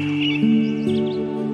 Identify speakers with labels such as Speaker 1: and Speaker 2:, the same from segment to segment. Speaker 1: うん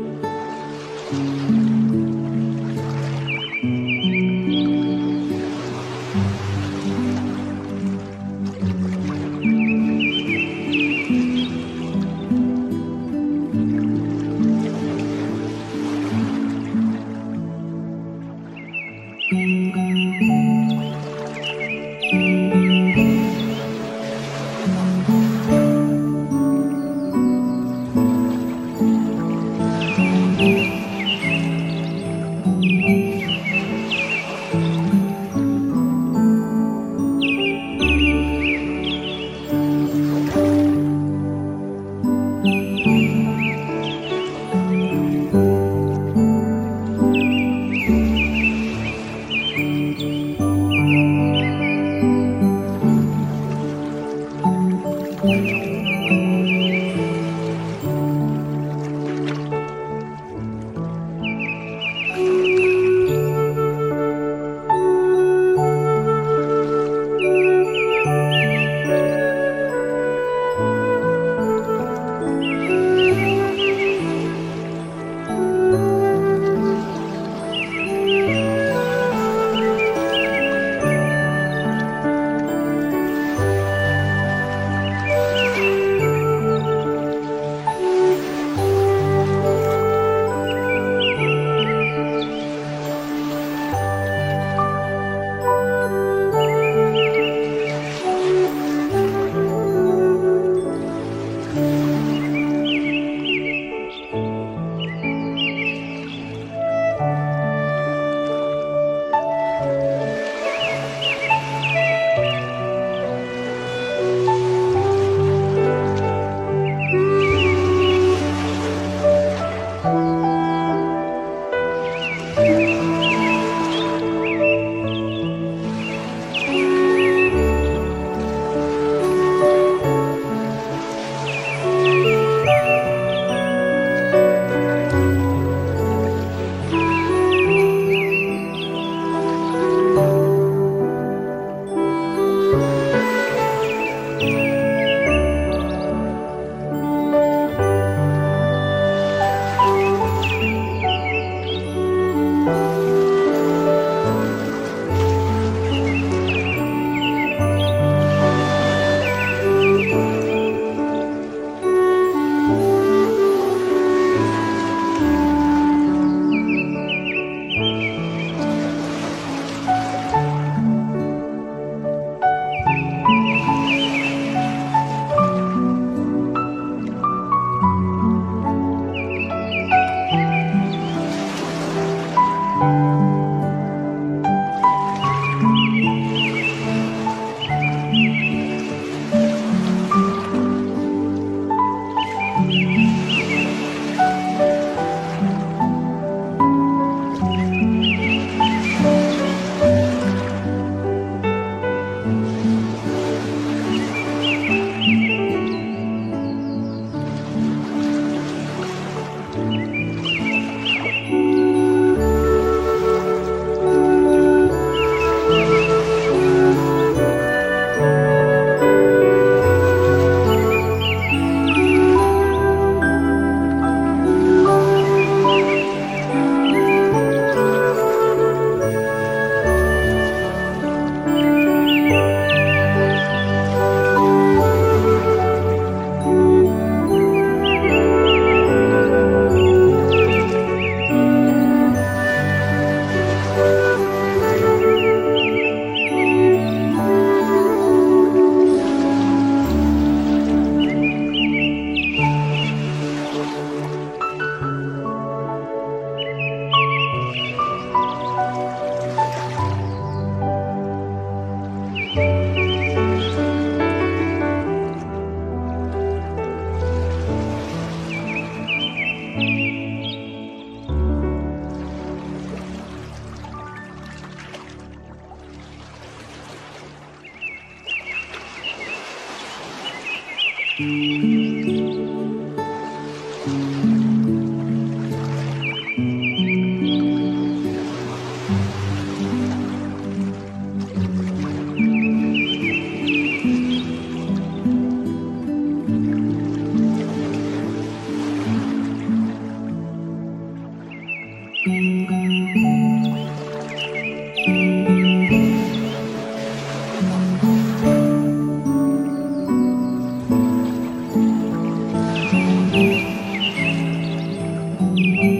Speaker 1: Thank you.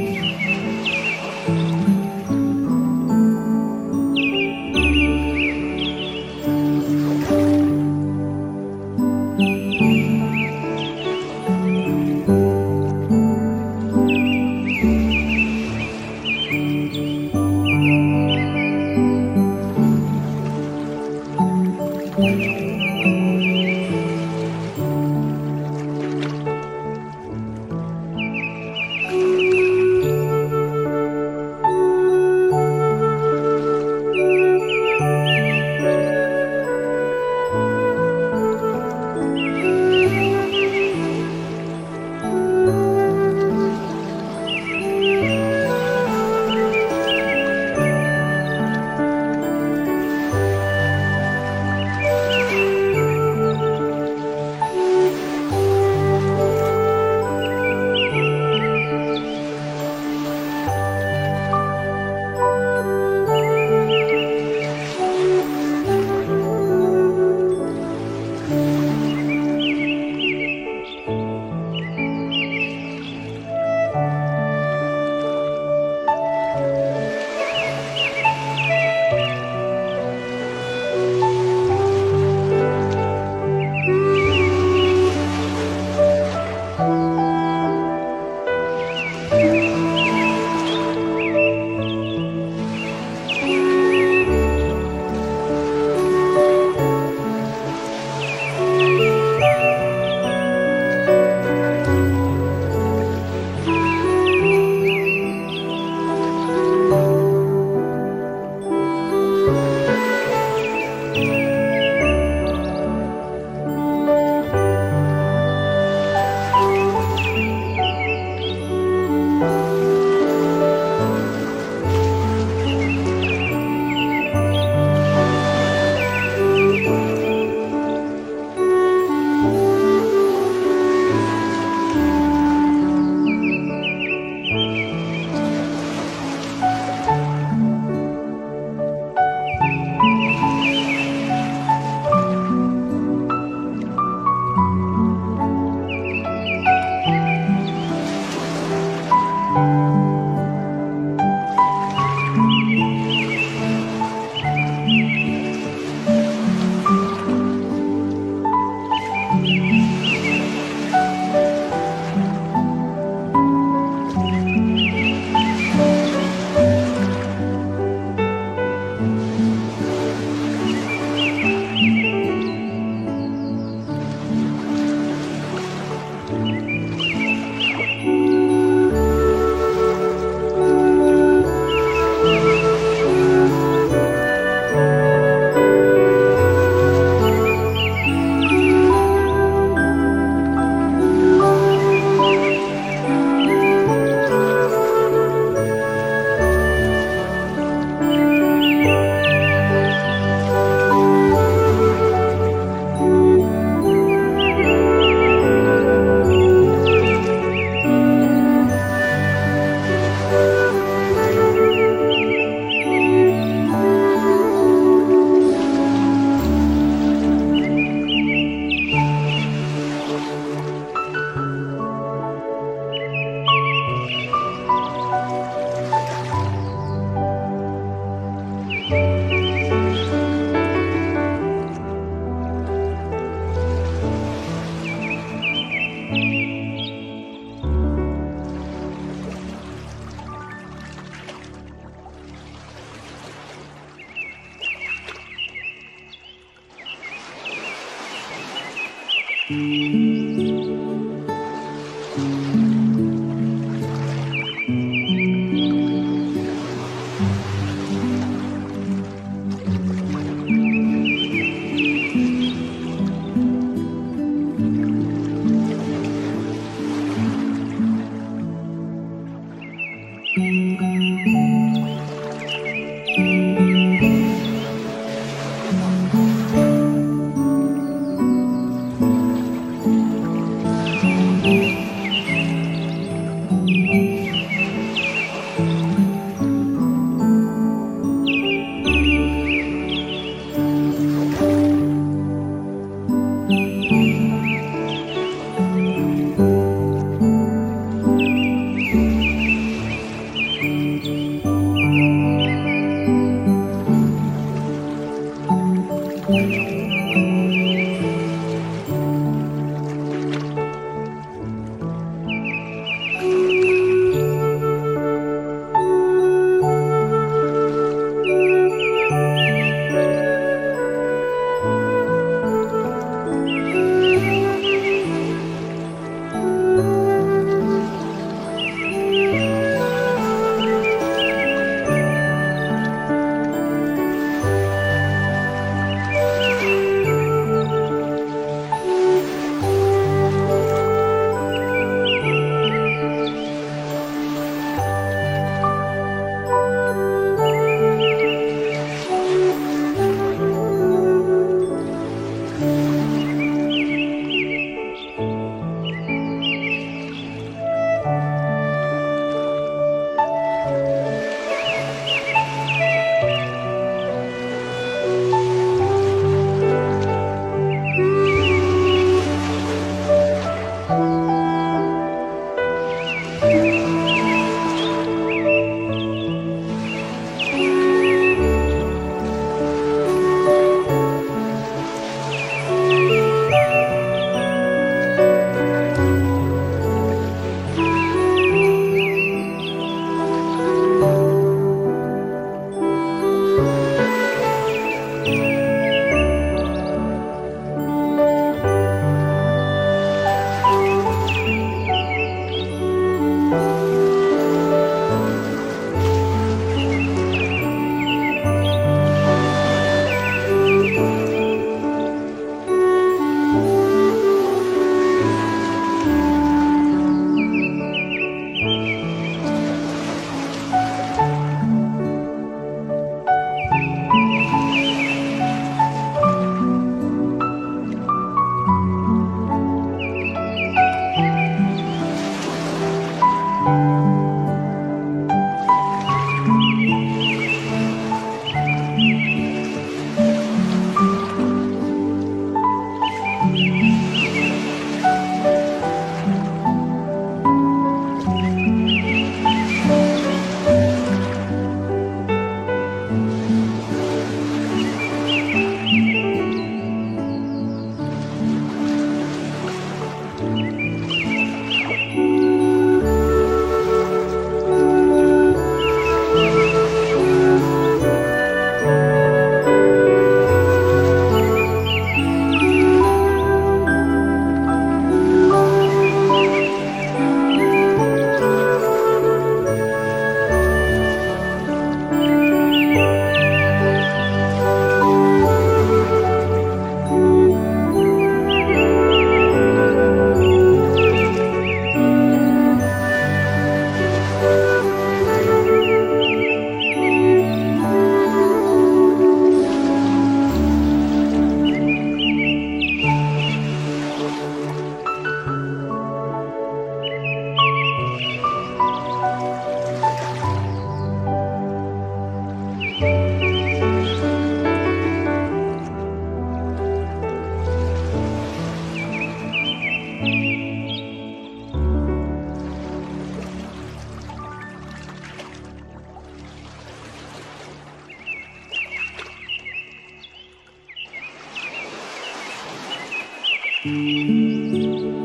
Speaker 2: うん